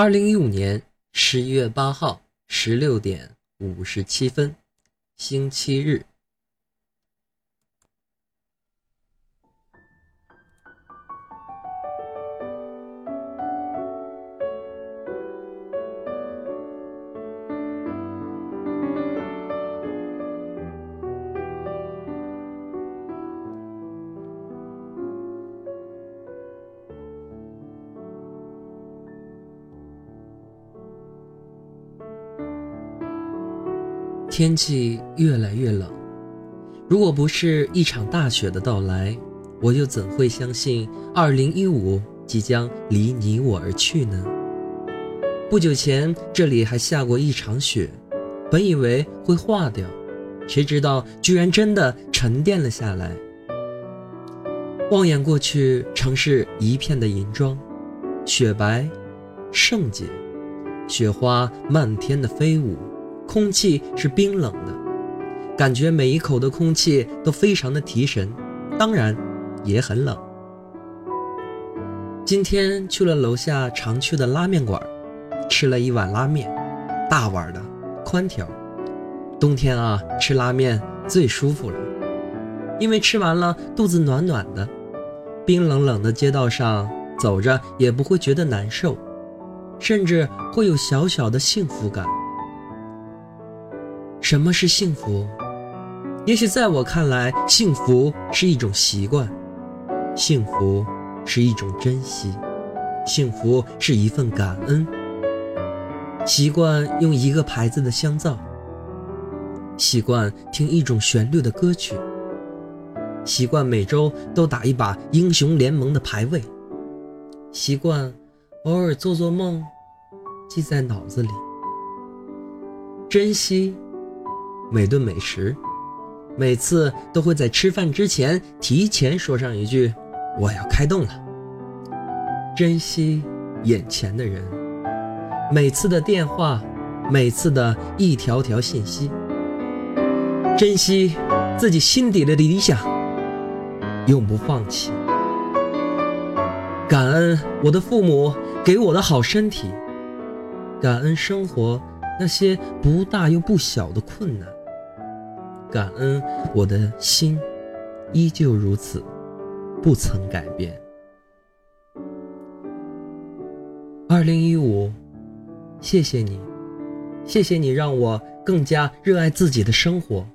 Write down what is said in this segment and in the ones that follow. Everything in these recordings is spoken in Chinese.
二零一五年十一月八号十六点五十七分，星期日。天气越来越冷，如果不是一场大雪的到来，我又怎会相信2015即将离你我而去呢？不久前这里还下过一场雪，本以为会化掉，谁知道居然真的沉淀了下来。望眼过去，城市一片的银装，雪白，圣洁，雪花漫天的飞舞。空气是冰冷的，感觉每一口的空气都非常的提神，当然也很冷。今天去了楼下常去的拉面馆，吃了一碗拉面，大碗的，宽条。冬天啊，吃拉面最舒服了，因为吃完了肚子暖暖的，冰冷冷的街道上走着也不会觉得难受，甚至会有小小的幸福感。什么是幸福？也许在我看来，幸福是一种习惯，幸福是一种珍惜，幸福是一份感恩。习惯用一个牌子的香皂，习惯听一种旋律的歌曲，习惯每周都打一把英雄联盟的排位，习惯偶尔做做梦，记在脑子里，珍惜。每顿美食，每次都会在吃饭之前提前说上一句：“我要开动了。”珍惜眼前的人，每次的电话，每次的一条条信息，珍惜自己心底的理想，永不放弃。感恩我的父母给我的好身体，感恩生活那些不大又不小的困难。感恩我的心，依旧如此，不曾改变。二零一五，谢谢你，谢谢你让我更加热爱自己的生活。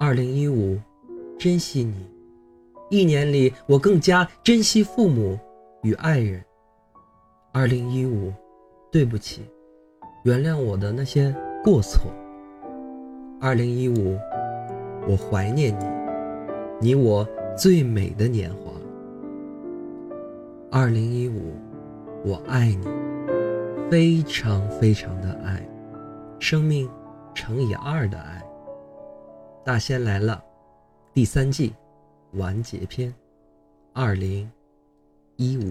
二零一五，珍惜你，一年里我更加珍惜父母与爱人。二零一五，对不起，原谅我的那些过错。二零一五，我怀念你，你我最美的年华。二零一五，我爱你，非常非常的爱，生命乘以二的爱。大仙来了，第三季完结篇，二零一五。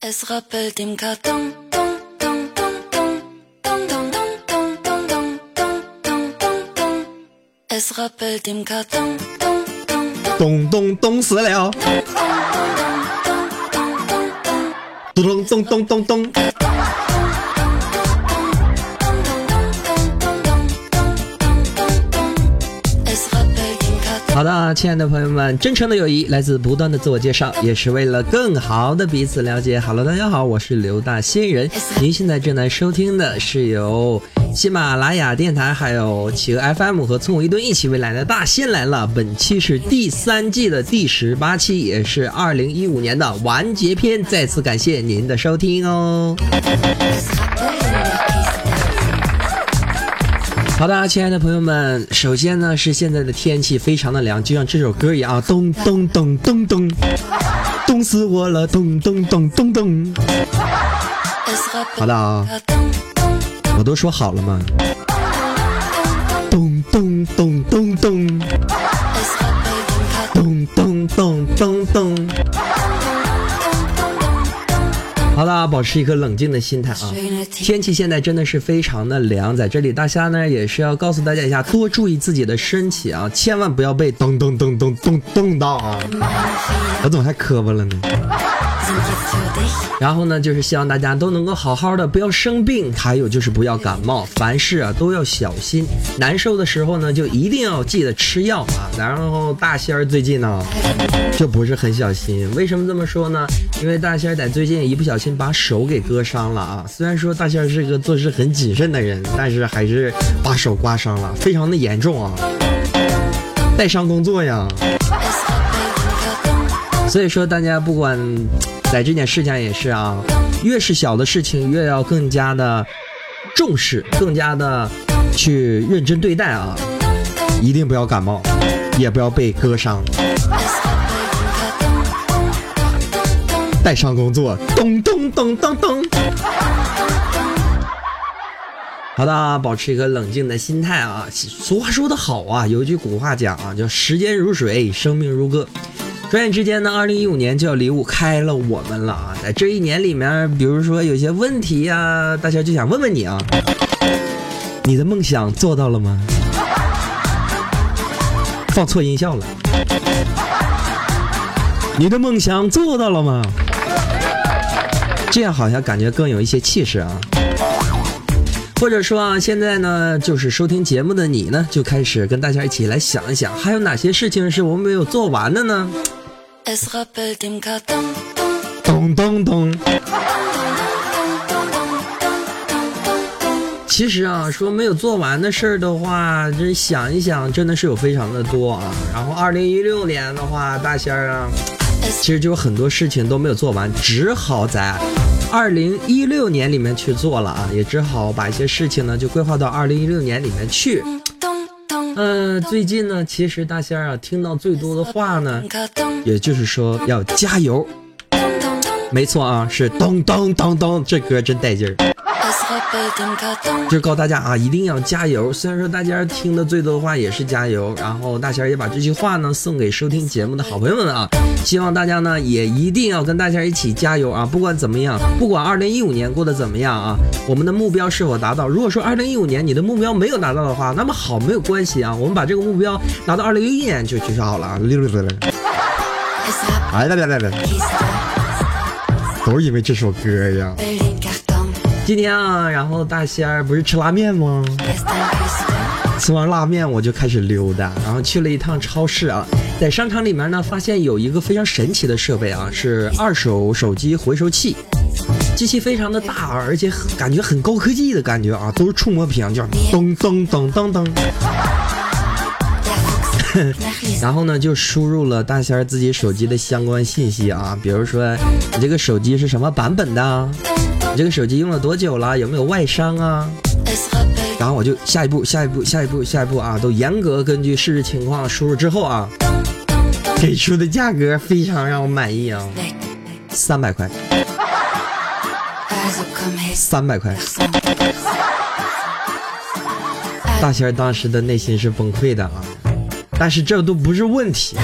Es rappelt im Karton, dong, dong, dong, dong, dong, dong, dong, dong, dong, dong, dong, dong, dong. Es rappelt im Karton, dong, dong, dong, 咚咚咚死了，咚咚咚咚咚咚。好的，亲爱的朋友们，真诚的友谊来自不断的自我介绍，也是为了更好的彼此了解。Hello，大家好，我是刘大仙人。您现在正在收听的是由喜马拉雅电台、还有企鹅 FM 和村我一顿一起未来的大仙来了。本期是第三季的第十八期，也是二零一五年的完结篇。再次感谢您的收听哦。好的，亲爱的朋友们，首先呢是现在的天气非常的凉，就像这首歌一样，咚咚咚咚咚，冻死我了，咚咚咚咚咚。好的啊，我都说好了吗？咚咚咚咚咚，咚咚咚咚咚。好了，保持一颗冷静的心态啊！天气现在真的是非常的凉，在这里大虾呢也是要告诉大家一下，多注意自己的身体啊，千万不要被咚咚咚咚咚咚到啊！我怎么还磕巴了呢？然后呢，就是希望大家都能够好好的，不要生病，还有就是不要感冒，凡事啊都要小心。难受的时候呢，就一定要记得吃药啊。然后大仙儿最近呢，就不是很小心。为什么这么说呢？因为大仙儿在最近一不小心把手给割伤了啊。虽然说大仙儿是一个做事很谨慎的人，但是还是把手刮伤了，非常的严重啊，带伤工作呀。所以说，大家不管。在这件事情也是啊，越是小的事情，越要更加的重视，更加的去认真对待啊！一定不要感冒，也不要被割伤。带伤工作，咚咚咚咚咚。好的，保持一个冷静的心态啊！俗话说得好啊，有一句古话讲啊，叫时间如水，生命如歌。转眼之间呢，二零一五年就要离开了我们了啊！在这一年里面，比如说有些问题呀，大家就想问问你啊，你的梦想做到了吗？放错音效了。你的梦想做到了吗？这样好像感觉更有一些气势啊。或者说啊，现在呢，就是收听节目的你呢，就开始跟大家一起来想一想，还有哪些事情是我们没有做完的呢？咚咚咚！其实啊，说没有做完的事儿的话，这想一想，真的是有非常的多啊。然后二零一六年的话，大仙儿啊，其实就有很多事情都没有做完，只好在二零一六年里面去做了啊，也只好把一些事情呢就规划到二零一六年里面去。嗯，最近呢，其实大仙儿啊，听到最多的话呢，也就是说要加油。没错啊，是咚咚咚咚，这歌真带劲儿。就是告诉大家啊，一定要加油。虽然说大家听的最多的话也是加油，然后大仙也把这句话呢送给收听节目的好朋友们啊，希望大家呢也一定要跟大仙一起加油啊！不管怎么样，不管二零一五年过得怎么样啊，我们的目标是否达到？如果说二零一五年你的目标没有达到的话，那么好，没有关系啊，我们把这个目标拿到二零一一年就就好了啊！六六六六，哎来来来来，都是因为这首歌呀。今天啊，然后大仙儿不是吃拉面吗？吃完拉面我就开始溜达，然后去了一趟超市啊，在商场里面呢，发现有一个非常神奇的设备啊，是二手手机回收器，机器非常的大，而且感觉很高科技的感觉啊，都是触摸屏，叫噔噔噔噔噔。然后呢，就输入了大仙儿自己手机的相关信息啊，比如说你这个手机是什么版本的？这个手机用了多久了？有没有外伤啊？然后我就下一步，下一步，下一步，下一步啊，都严格根据事实情况输入之后啊，给出的价格非常让我满意啊，三百块，三百块。大仙当时的内心是崩溃的啊，但是这都不是问题，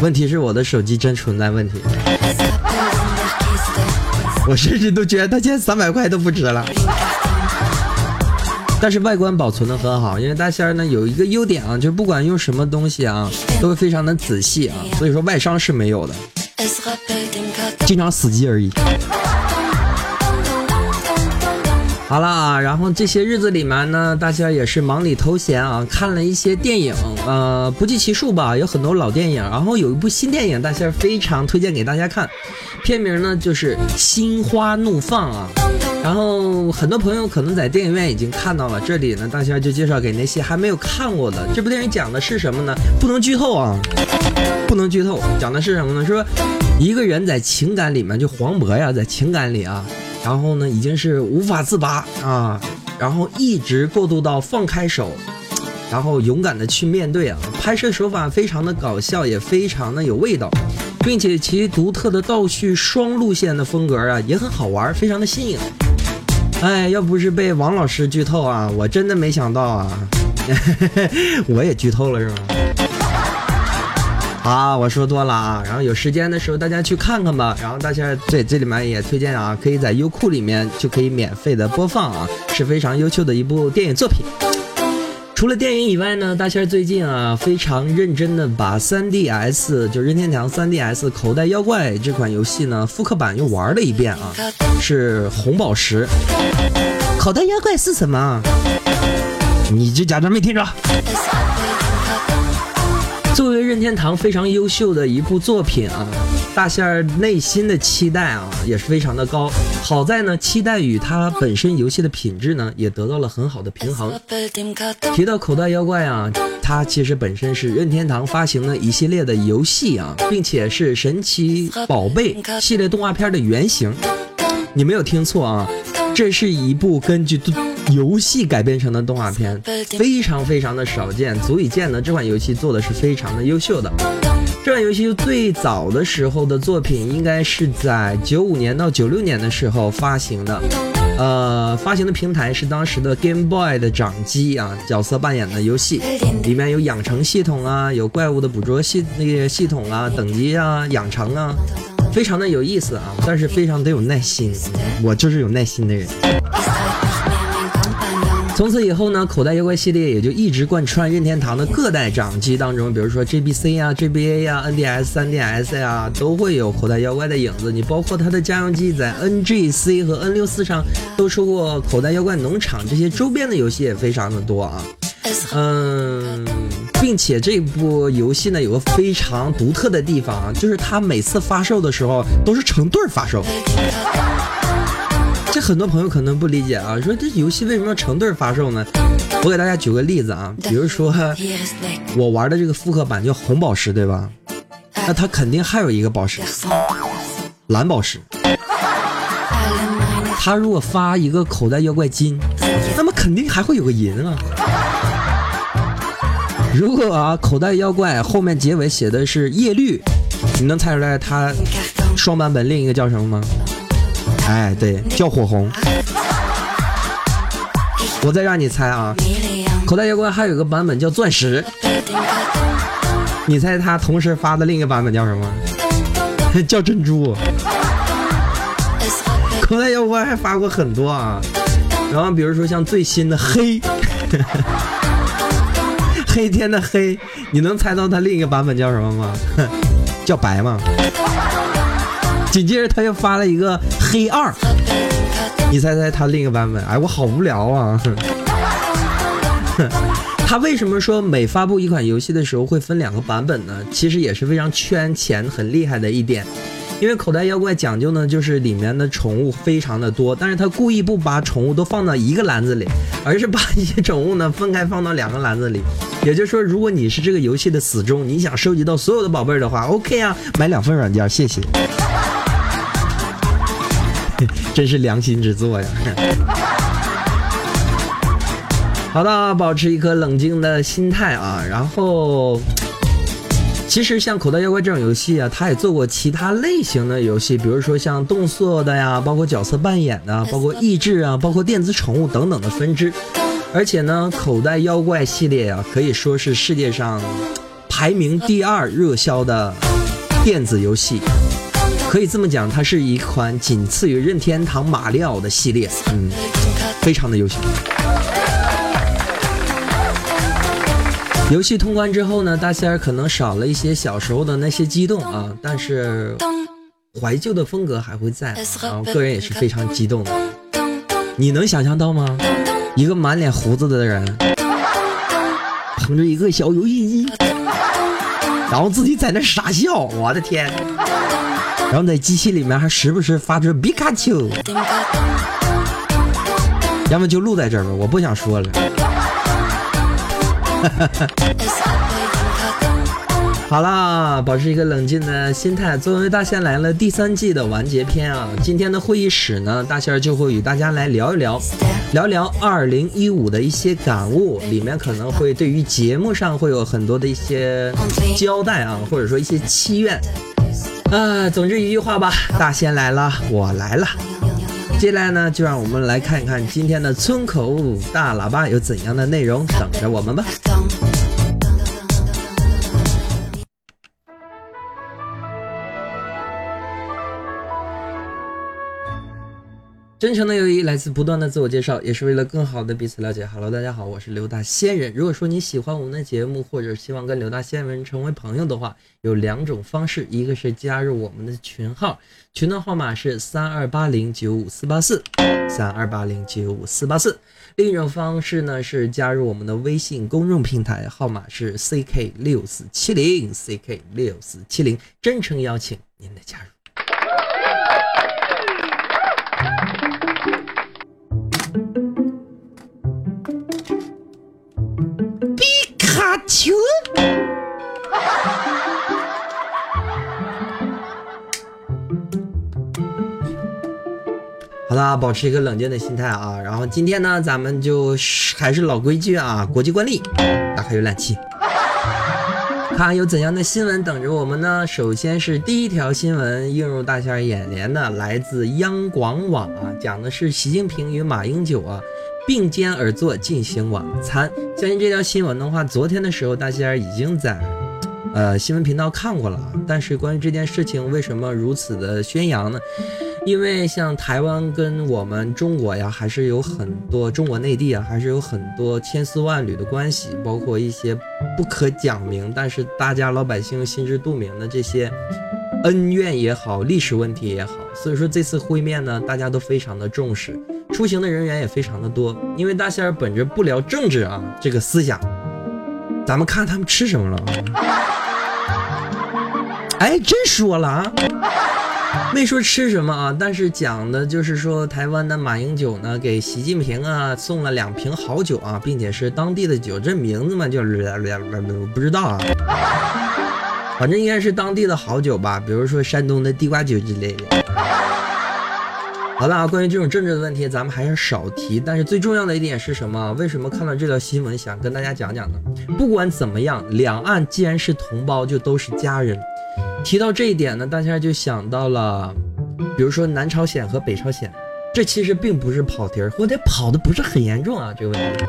问题是我的手机真存在问题。我甚至都觉得它现在三百块都不值了，但是外观保存的很好，因为大仙儿呢有一个优点啊，就是不管用什么东西啊，都会非常的仔细啊，所以说外伤是没有的，经常死机而已。好了啊，然后这些日子里面呢，大仙也是忙里偷闲啊，看了一些电影，呃，不计其数吧，有很多老电影。然后有一部新电影，大仙儿非常推荐给大家看，片名呢就是《心花怒放》啊。然后很多朋友可能在电影院已经看到了，这里呢，大仙就介绍给那些还没有看过的。这部电影讲的是什么呢？不能剧透啊，不能剧透。讲的是什么呢？说一个人在情感里面，就黄渤呀，在情感里啊。然后呢，已经是无法自拔啊，然后一直过渡到放开手，然后勇敢的去面对啊。拍摄手法非常的搞笑，也非常的有味道，并且其独特的倒叙双路线的风格啊，也很好玩，非常的新颖。哎，要不是被王老师剧透啊，我真的没想到啊，我也剧透了是吗？啊，我说多了啊，然后有时间的时候大家去看看吧。然后大家在这里面也推荐啊，可以在优酷里面就可以免费的播放啊，是非常优秀的一部电影作品。除了电影以外呢，大仙最近啊非常认真的把 3DS 就任天堂 3DS 口袋妖怪这款游戏呢复刻版又玩了一遍啊，是红宝石。口袋妖怪是什么？你就假装没听着。作为任天堂非常优秀的一部作品啊，大仙儿内心的期待啊也是非常的高。好在呢，期待与它本身游戏的品质呢也得到了很好的平衡。提到口袋妖怪啊，它其实本身是任天堂发行的一系列的游戏啊，并且是神奇宝贝系列动画片的原型。你没有听错啊，这是一部根据。游戏改编成的动画片非常非常的少见，足以见得这款游戏做的是非常的优秀的。这款游戏最早的时候的作品应该是在九五年到九六年的时候发行的，呃，发行的平台是当时的 Game Boy 的掌机啊，角色扮演的游戏，里面有养成系统啊，有怪物的捕捉系那个系统啊，等级啊，养成啊，非常的有意思啊，但是非常得有耐心，我就是有耐心的人。从此以后呢，口袋妖怪系列也就一直贯穿任天堂的各代掌机当中，比如说 GBC 啊、GBA 呀、NDS、3DS 呀，都会有口袋妖怪的影子。你包括它的家用机在 NGC 和 N64 上都出过口袋妖怪农场这些周边的游戏也非常的多啊。嗯，并且这部游戏呢有个非常独特的地方啊，就是它每次发售的时候都是成对发售。这很多朋友可能不理解啊，说这游戏为什么要成对发售呢？我给大家举个例子啊，比如说我玩的这个复刻版叫红宝石，对吧？那它肯定还有一个宝石，蓝宝石。他如果发一个口袋妖怪金，那么肯定还会有个银啊。如果啊口袋妖怪后面结尾写的是叶绿，你能猜出来它双版本另一个叫什么吗？哎，对，叫火红。我再让你猜啊，口袋妖怪还有个版本叫钻石。你猜他同时发的另一个版本叫什么？叫珍珠。口袋妖怪还发过很多啊，然后比如说像最新的黑，黑天的黑，你能猜到他另一个版本叫什么吗？叫白吗？紧接着他又发了一个黑二，你猜猜他另一个版本？哎，我好无聊啊！他为什么说每发布一款游戏的时候会分两个版本呢？其实也是非常圈钱很厉害的一点，因为口袋妖怪讲究呢，就是里面的宠物非常的多，但是他故意不把宠物都放到一个篮子里，而是把一些宠物呢分开放到两个篮子里。也就是说，如果你是这个游戏的死忠，你想收集到所有的宝贝的话，OK 啊，买两份软件，谢谢。真是良心之作呀！好的，保持一颗冷静的心态啊。然后，其实像口袋妖怪这种游戏啊，他也做过其他类型的游戏，比如说像动作的呀，包括角色扮演的，包括益智啊，包括电子宠物等等的分支。而且呢，口袋妖怪系列啊，可以说是世界上排名第二热销的电子游戏。可以这么讲，它是一款仅次于任天堂马里奥的系列，嗯，非常的优秀。游戏通关之后呢，大仙儿可能少了一些小时候的那些激动啊，但是怀旧的风格还会在啊，个人也是非常激动的。你能想象到吗？一个满脸胡子的人，捧着一个小游戏机，然后自己在那傻笑，我的天！然后在机器里面还时不时发出皮卡丘，要么就录在这儿吧，我不想说了。好啦，保持一个冷静的心态。作为大仙来了第三季的完结篇啊，今天的会议室呢，大仙就会与大家来聊一聊，聊聊二零一五的一些感悟，里面可能会对于节目上会有很多的一些交代啊，或者说一些祈愿。啊，总之一句话吧，大仙来了，我来了。接下来呢，就让我们来看一看今天的村口大喇叭有怎样的内容等着我们吧。真诚的友谊来自不断的自我介绍，也是为了更好的彼此了解。Hello，大家好，我是刘大仙人。如果说你喜欢我们的节目，或者希望跟刘大仙人成为朋友的话，有两种方式，一个是加入我们的群号，群的号码是三二八零九五四八四，三二八零九五四八四。另一种方式呢是加入我们的微信公众平台，号码是 ck 六四七零 ck 六四七零，真诚邀请您的加入。球。好了，保持一个冷静的心态啊。然后今天呢，咱们就还是老规矩啊，国际惯例，打开浏览器，看有怎样的新闻等着我们呢？首先是第一条新闻映入大家眼帘的，来自央广网啊，讲的是习近平与马英九啊。并肩而坐进行晚餐，相信这条新闻的话，昨天的时候大家已经在，呃新闻频道看过了。但是关于这件事情为什么如此的宣扬呢？因为像台湾跟我们中国呀，还是有很多中国内地啊，还是有很多千丝万缕的关系，包括一些不可讲明，但是大家老百姓心知肚明的这些恩怨也好，历史问题也好。所以说这次会面呢，大家都非常的重视。出行的人员也非常的多，因为大仙儿本着不聊政治啊这个思想，咱们看他们吃什么了。哎，真说了啊，没说吃什么啊，但是讲的就是说台湾的马英九呢给习近平啊送了两瓶好酒啊，并且是当地的酒，这名字嘛叫不知道啊，反正应该是当地的好酒吧，比如说山东的地瓜酒之类的。好了，关于这种政治的问题，咱们还是少提。但是最重要的一点是什么？为什么看到这条新闻想跟大家讲讲呢？不管怎么样，两岸既然是同胞，就都是家人。提到这一点呢，大家就想到了，比如说南朝鲜和北朝鲜，这其实并不是跑题儿，或者跑的不是很严重啊，这个问题。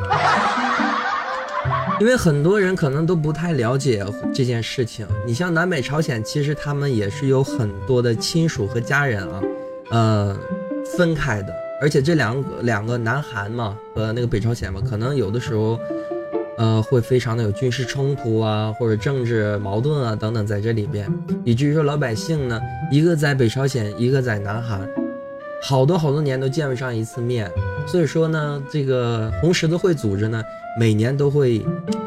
因为很多人可能都不太了解这件事情。你像南北朝鲜，其实他们也是有很多的亲属和家人啊，呃。分开的，而且这两个两个南韩嘛和那个北朝鲜嘛，可能有的时候，呃，会非常的有军事冲突啊，或者政治矛盾啊等等在这里边，以至于说老百姓呢，一个在北朝鲜，一个在南韩，好多好多年都见不上一次面，所以说呢，这个红十字会组织呢，每年都会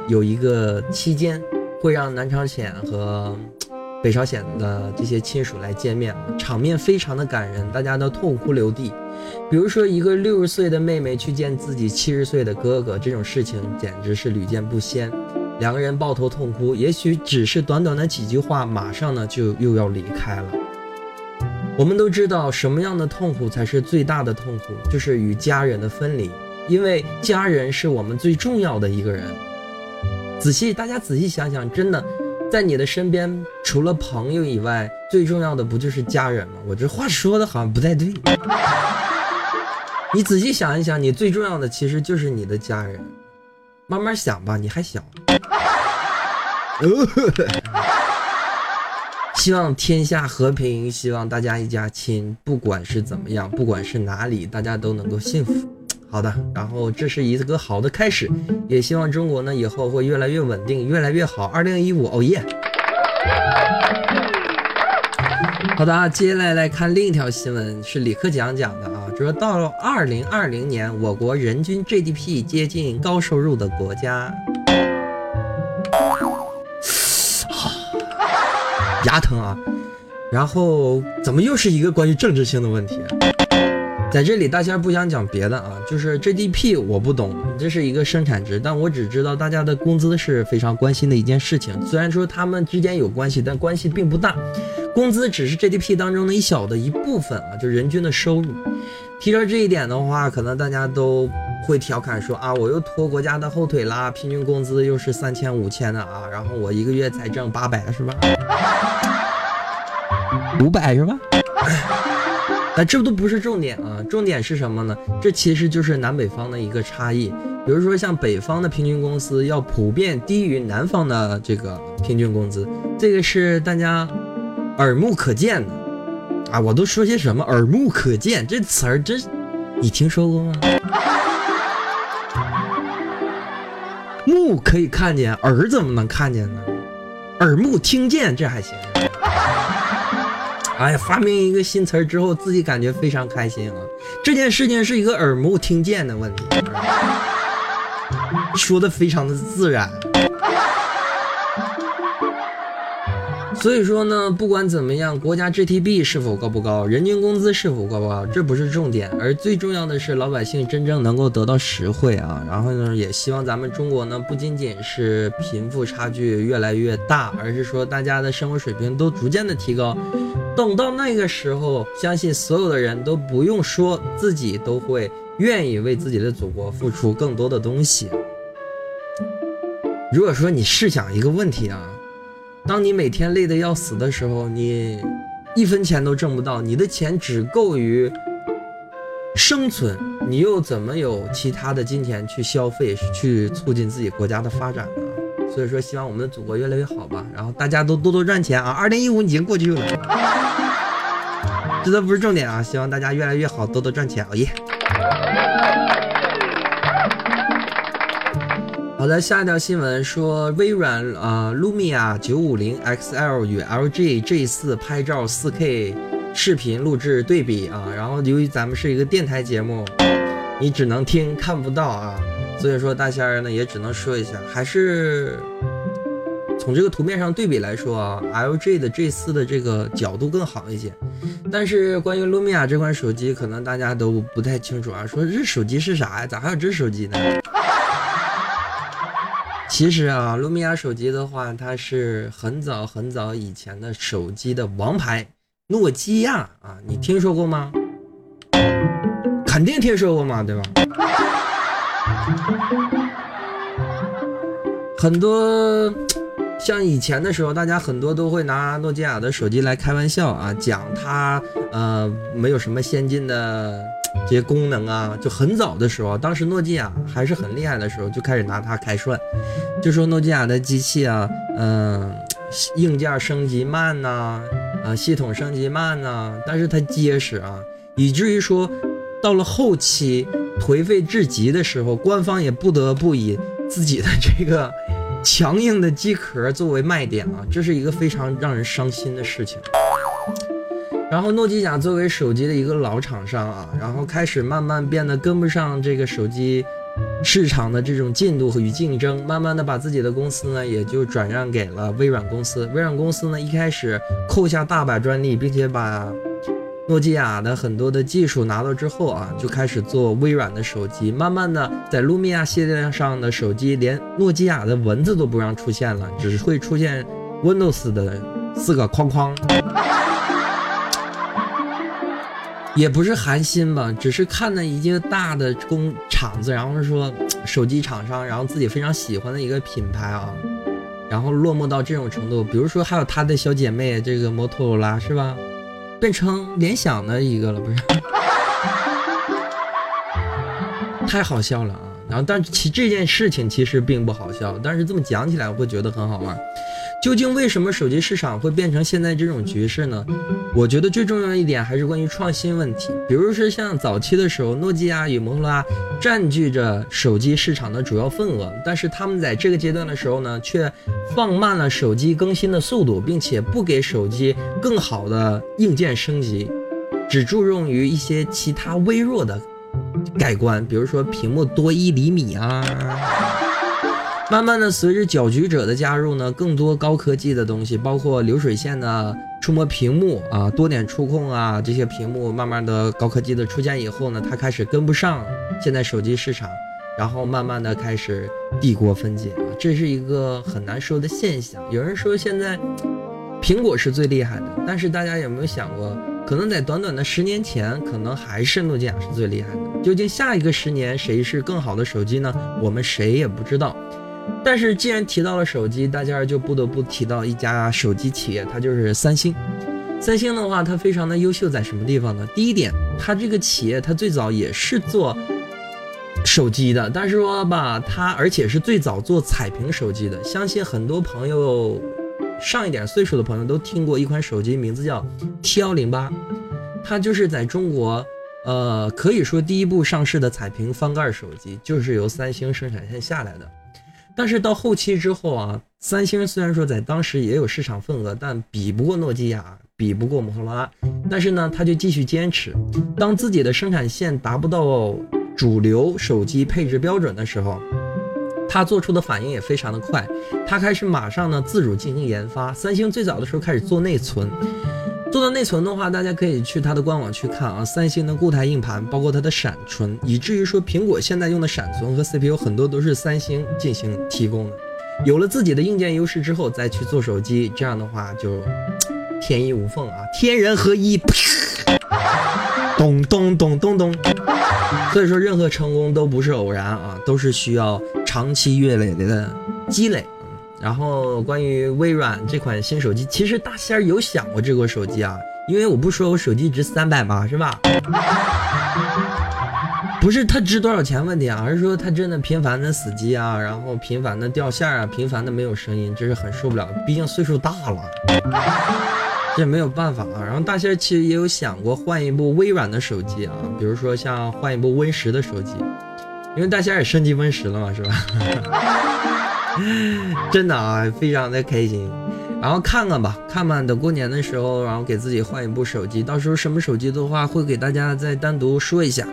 有一个期间，会让南朝鲜和。北朝鲜的这些亲属来见面，场面非常的感人，大家都痛哭流涕。比如说，一个六十岁的妹妹去见自己七十岁的哥哥，这种事情简直是屡见不鲜。两个人抱头痛哭，也许只是短短的几句话，马上呢就又要离开了。我们都知道，什么样的痛苦才是最大的痛苦，就是与家人的分离，因为家人是我们最重要的一个人。仔细，大家仔细想想，真的。在你的身边，除了朋友以外，最重要的不就是家人吗？我这话说的好像不太对。你仔细想一想，你最重要的其实就是你的家人。慢慢想吧，你还小。希望天下和平，希望大家一家亲。不管是怎么样，不管是哪里，大家都能够幸福。好的，然后这是一个好的开始，也希望中国呢以后会越来越稳定，越来越好。二零一五，哦耶！好的啊，接下来来看另一条新闻，是李克强讲的啊，说到了二零二零年，我国人均 GDP 接近高收入的国家。牙疼啊！然后怎么又是一个关于政治性的问题？在这里，大仙不想讲别的啊，就是 GDP 我不懂，这是一个生产值，但我只知道大家的工资是非常关心的一件事情。虽然说他们之间有关系，但关系并不大。工资只是 GDP 当中的一小的一部分啊，就人均的收入。提到这一点的话，可能大家都会调侃说啊，我又拖国家的后腿啦，平均工资又是三千五千的啊，然后我一个月才挣八百是吧？五百是吧？那这都不是重点啊，重点是什么呢？这其实就是南北方的一个差异。比如说，像北方的平均工资要普遍低于南方的这个平均工资，这个是大家耳目可见的啊！我都说些什么？耳目可见这词儿，这你听说过吗？目可以看见，耳怎么能看见呢？耳目听见这还行。哎呀，发明一个新词儿之后，自己感觉非常开心啊！这件事情是一个耳目听见的问题，说的非常的自然。所以说呢，不管怎么样，国家 GDP 是否高不高，人均工资是否高不高，这不是重点，而最重要的是老百姓真正能够得到实惠啊。然后呢，也希望咱们中国呢，不仅仅是贫富差距越来越大，而是说大家的生活水平都逐渐的提高。等到那个时候，相信所有的人都不用说，自己都会愿意为自己的祖国付出更多的东西。如果说你试想一个问题啊。当你每天累得要死的时候，你一分钱都挣不到，你的钱只够于生存，你又怎么有其他的金钱去消费，去促进自己国家的发展呢？所以说，希望我们的祖国越来越好吧。然后大家都多多赚钱啊！二零一五已经过去了，这都不是重点啊！希望大家越来越好，多多赚钱，哦耶！好的，下一条新闻说，微软啊，Lumia 九五零 XL 与 LG G 四拍照四 K 视频录制对比啊，然后由于咱们是一个电台节目，你只能听看不到啊，所以说大仙儿呢也只能说一下，还是从这个图片上对比来说啊，LG 的 G 四的这个角度更好一些，但是关于 Lumia 这款手机，可能大家都不太清楚啊，说这手机是啥呀？咋还有这手机呢？其实啊，卢米亚手机的话，它是很早很早以前的手机的王牌，诺基亚啊，你听说过吗？肯定听说过嘛，对吧？很多像以前的时候，大家很多都会拿诺基亚的手机来开玩笑啊，讲它呃没有什么先进的。这些功能啊，就很早的时候，当时诺基亚还是很厉害的时候，就开始拿它开涮，就说诺基亚的机器啊，嗯，硬件升级慢呐，啊，系统升级慢呐，但是它结实啊，以至于说到了后期颓废至极的时候，官方也不得不以自己的这个强硬的机壳作为卖点啊，这是一个非常让人伤心的事情。然后诺基亚作为手机的一个老厂商啊，然后开始慢慢变得跟不上这个手机市场的这种进度和与竞争，慢慢的把自己的公司呢也就转让给了微软公司。微软公司呢一开始扣下大把专利，并且把诺基亚的很多的技术拿到之后啊，就开始做微软的手机。慢慢的，在卢米亚系列上的手机连诺基亚的文字都不让出现了，只会出现 Windows 的四个框框。也不是寒心吧，只是看了一个大的工厂子，然后说手机厂商，然后自己非常喜欢的一个品牌啊，然后落寞到这种程度。比如说还有他的小姐妹这个摩托罗拉是吧，变成联想的一个了，不是？太好笑了啊！然后但其这件事情其实并不好笑，但是这么讲起来我会觉得很好玩。究竟为什么手机市场会变成现在这种局势呢？我觉得最重要一点还是关于创新问题。比如说像早期的时候，诺基亚与摩托罗拉占据着手机市场的主要份额，但是他们在这个阶段的时候呢，却放慢了手机更新的速度，并且不给手机更好的硬件升级，只注重于一些其他微弱的改观，比如说屏幕多一厘米啊。慢慢的，随着搅局者的加入呢，更多高科技的东西，包括流水线的触摸屏幕啊、多点触控啊，这些屏幕慢慢的高科技的出现以后呢，它开始跟不上现在手机市场，然后慢慢的开始帝国分解啊，这是一个很难说的现象。有人说现在苹果是最厉害的，但是大家有没有想过，可能在短短的十年前，可能还是诺基亚是最厉害的。究竟下一个十年谁是更好的手机呢？我们谁也不知道。但是既然提到了手机，大家就不得不提到一家手机企业，它就是三星。三星的话，它非常的优秀在什么地方呢？第一点，它这个企业它最早也是做手机的，但是说吧，它而且是最早做彩屏手机的。相信很多朋友上一点岁数的朋友都听过一款手机，名字叫 T 幺零八，它就是在中国，呃，可以说第一部上市的彩屏翻盖手机，就是由三星生产线下来的。但是到后期之后啊，三星虽然说在当时也有市场份额，但比不过诺基亚，比不过摩托罗拉。但是呢，他就继续坚持。当自己的生产线达不到主流手机配置标准的时候，他做出的反应也非常的快。他开始马上呢自主进行研发。三星最早的时候开始做内存。做到内存的话，大家可以去它的官网去看啊。三星的固态硬盘，包括它的闪存，以至于说苹果现在用的闪存和 CPU 很多都是三星进行提供的。有了自己的硬件优势之后，再去做手机，这样的话就天衣无缝啊，天人合一。咚咚咚咚咚。所以说，任何成功都不是偶然啊，都是需要长期月累的积累。然后关于微软这款新手机，其实大仙儿有想过这个手机啊，因为我不说我手机值三百吗？是吧？不是它值多少钱问题啊，而是说它真的频繁的死机啊，然后频繁的掉线啊，频繁的没有声音，这是很受不了。毕竟岁数大了，这没有办法啊。然后大仙儿其实也有想过换一部微软的手机啊，比如说像换一部 Win 十的手机，因为大仙儿也升级 Win 十了嘛，是吧？真的啊，非常的开心，然后看看吧，看吧，等过年的时候，然后给自己换一部手机，到时候什么手机的话，会给大家再单独说一下。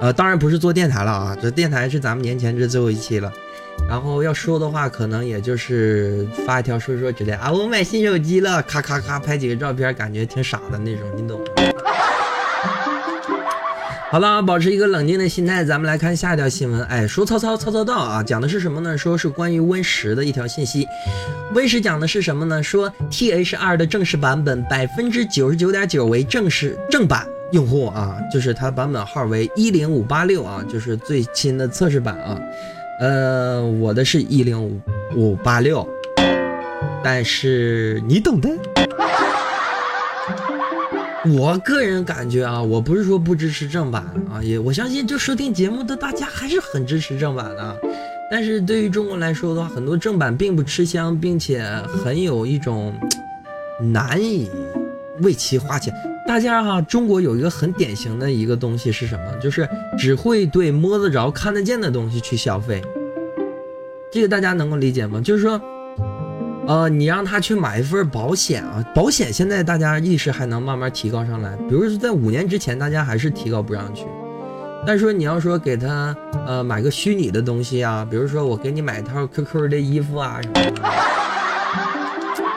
呃，当然不是做电台了啊，这电台是咱们年前这最后一期了，然后要说的话，可能也就是发一条说说之类啊，我买新手机了，咔咔咔拍几个照片，感觉挺傻的那种，你懂。好了，保持一个冷静的心态，咱们来看下一条新闻。哎，说曹操，曹操到啊，讲的是什么呢？说是关于 Win 十的一条信息。Win 十讲的是什么呢？说 TH 二的正式版本百分之九十九点九为正式正版用户啊，就是它版本号为一零五八六啊，就是最新的测试版啊。呃，我的是一零五五八六，但是你懂的。我个人感觉啊，我不是说不支持正版啊，也我相信就收听节目的大家还是很支持正版的。但是对于中国来说的话，很多正版并不吃香，并且很有一种难以为其花钱。大家哈，中国有一个很典型的一个东西是什么？就是只会对摸得着、看得见的东西去消费。这个大家能够理解吗？就是说。呃，你让他去买一份保险啊，保险现在大家意识还能慢慢提高上来。比如说在五年之前，大家还是提高不上去。但是说你要说给他呃买个虚拟的东西啊，比如说我给你买一套 QQ 的衣服啊什么的，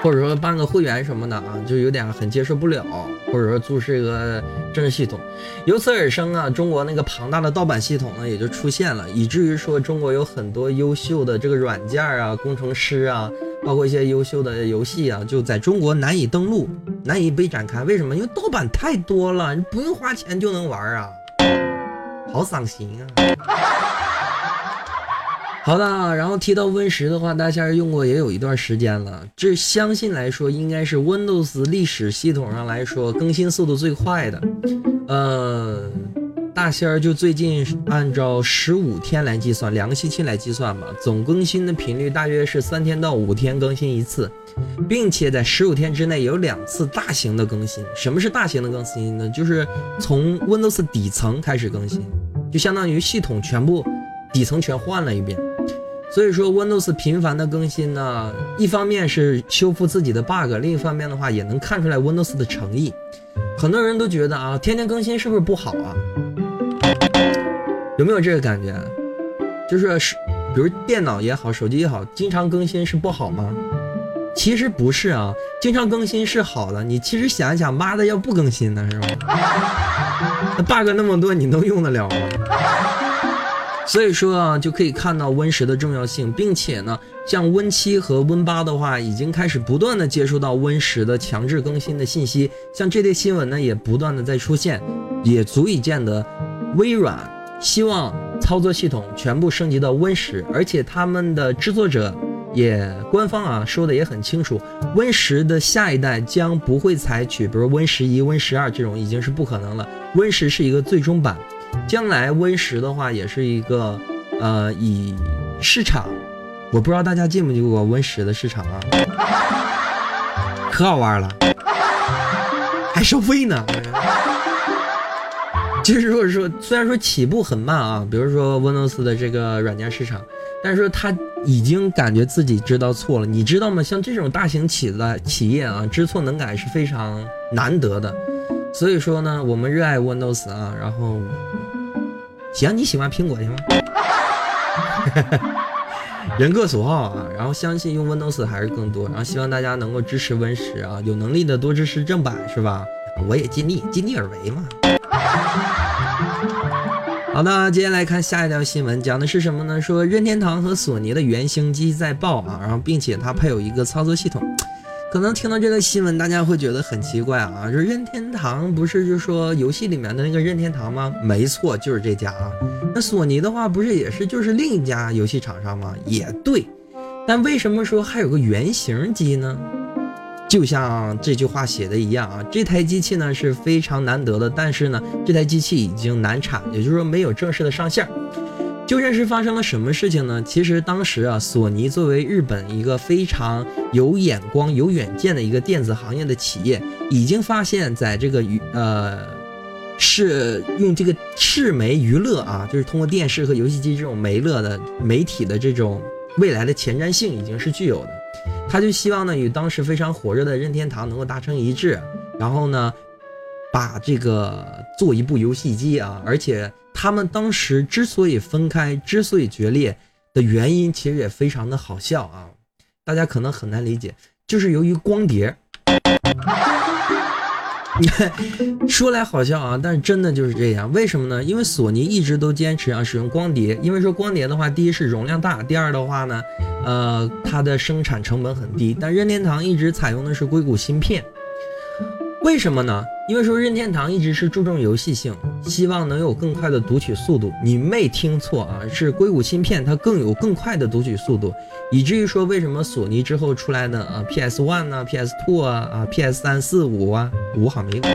或者说办个会员什么的啊，就有点很接受不了。或者说注册个政治系统，由此而生啊，中国那个庞大的盗版系统呢也就出现了，以至于说中国有很多优秀的这个软件啊，工程师啊。包括一些优秀的游戏啊，就在中国难以登录，难以被展开。为什么？因为盗版太多了，你不用花钱就能玩啊，好伤心啊！好的，然后提到 Win 十的话，大仙儿用过也有一段时间了，这相信来说应该是 Windows 历史系统上来说更新速度最快的，呃。大仙儿就最近按照十五天来计算，两个星期来计算吧，总更新的频率大约是三天到五天更新一次，并且在十五天之内有两次大型的更新。什么是大型的更新呢？就是从 Windows 底层开始更新，就相当于系统全部底层全换了一遍。所以说 Windows 频繁的更新呢，一方面是修复自己的 bug，另一方面的话也能看出来 Windows 的诚意。很多人都觉得啊，天天更新是不是不好啊？有没有这个感觉？就是是比如电脑也好，手机也好，经常更新是不好吗？其实不是啊，经常更新是好的。你其实想一想，妈的，要不更新呢，是吧？那 bug 那么多，你能用得了吗？所以说啊，就可以看到 Win 十的重要性，并且呢，像 Win 七和 Win 八的话，已经开始不断的接收到 Win 十的强制更新的信息。像这类新闻呢，也不断的在出现，也足以见得微软希望操作系统全部升级到 Win 十，而且他们的制作者。也官方啊说的也很清楚，Win 十的下一代将不会采取，比如 Win 十一、Win 十二这种已经是不可能了。Win 十是一个最终版，将来 Win 十的话也是一个，呃，以市场，我不知道大家进不进过 Win 十的市场啊，可好玩了，还收费呢。就是如果说虽然说起步很慢啊，比如说 Windows 的这个软件市场。但是说他已经感觉自己知道错了，你知道吗？像这种大型企的企业啊，知错能改是非常难得的。所以说呢，我们热爱 Windows 啊，然后行，你喜欢苹果行吗？人各所好啊，然后相信用 Windows 还是更多，然后希望大家能够支持 Win 十啊，有能力的多支持正版是吧？我也尽力，尽力而为嘛。好的，接下来看下一条新闻，讲的是什么呢？说任天堂和索尼的原型机在爆啊，然后并且它配有一个操作系统。可能听到这个新闻，大家会觉得很奇怪啊，说任天堂不是就说游戏里面的那个任天堂吗？没错，就是这家啊。那索尼的话，不是也是就是另一家游戏厂商吗？也对，但为什么说还有个原型机呢？就像这句话写的一样啊，这台机器呢是非常难得的，但是呢，这台机器已经难产，也就是说没有正式的上线。究竟是发生了什么事情呢？其实当时啊，索尼作为日本一个非常有眼光、有远见的一个电子行业的企业，已经发现，在这个娱呃，是用这个视媒娱乐啊，就是通过电视和游戏机这种媒乐的媒体的这种未来的前瞻性，已经是具有的。他就希望呢，与当时非常火热的任天堂能够达成一致，然后呢，把这个做一部游戏机啊。而且他们当时之所以分开，之所以决裂的原因，其实也非常的好笑啊。大家可能很难理解，就是由于光碟。说来好笑啊，但是真的就是这样。为什么呢？因为索尼一直都坚持啊使用光碟，因为说光碟的话，第一是容量大，第二的话呢，呃，它的生产成本很低。但任天堂一直采用的是硅谷芯片。为什么呢？因为说任天堂一直是注重游戏性，希望能有更快的读取速度。你没听错啊，是硅谷芯片它更有更快的读取速度，以至于说为什么索尼之后出来的啊 PS One 呢，PS Two 啊啊 PS 三四五啊五好没关，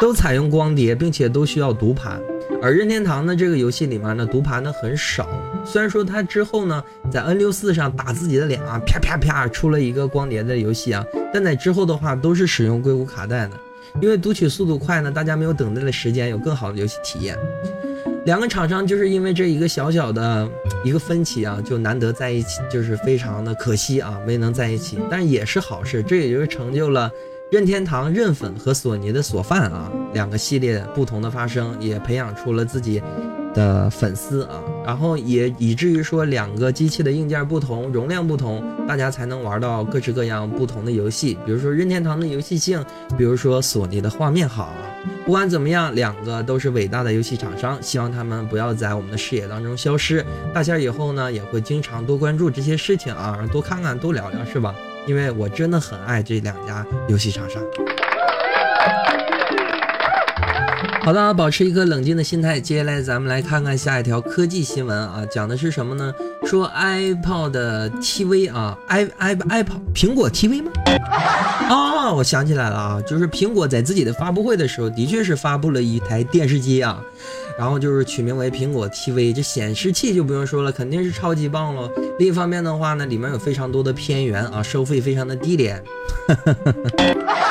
都采用光碟，并且都需要读盘。而任天堂呢这个游戏里面呢，读盘呢很少。虽然说它之后呢，在 N 六四上打自己的脸啊，啪啪啪出了一个光碟的游戏啊，但在之后的话都是使用硅谷卡带的，因为读取速度快呢，大家没有等待的时间，有更好的游戏体验。两个厂商就是因为这一个小小的一个分歧啊，就难得在一起，就是非常的可惜啊，没能在一起。但也是好事，这也就是成就了。任天堂任粉和索尼的索范啊，两个系列不同的发生，也培养出了自己的粉丝啊，然后也以至于说两个机器的硬件不同，容量不同，大家才能玩到各式各样不同的游戏。比如说任天堂的游戏性，比如说索尼的画面好啊。不管怎么样，两个都是伟大的游戏厂商，希望他们不要在我们的视野当中消失。大仙以后呢，也会经常多关注这些事情啊，多看看，多聊聊，是吧？因为我真的很爱这两家游戏厂商。好的，保持一颗冷静的心态。接下来咱们来看看下一条科技新闻啊，讲的是什么呢？说 iPod TV 啊，i i iPod 苹果 TV 吗？啊，我想起来了啊，就是苹果在自己的发布会的时候，的确是发布了一台电视机啊。然后就是取名为苹果 TV，这显示器就不用说了，肯定是超级棒喽。另一方面的话呢，里面有非常多的片源啊，收费非常的低廉。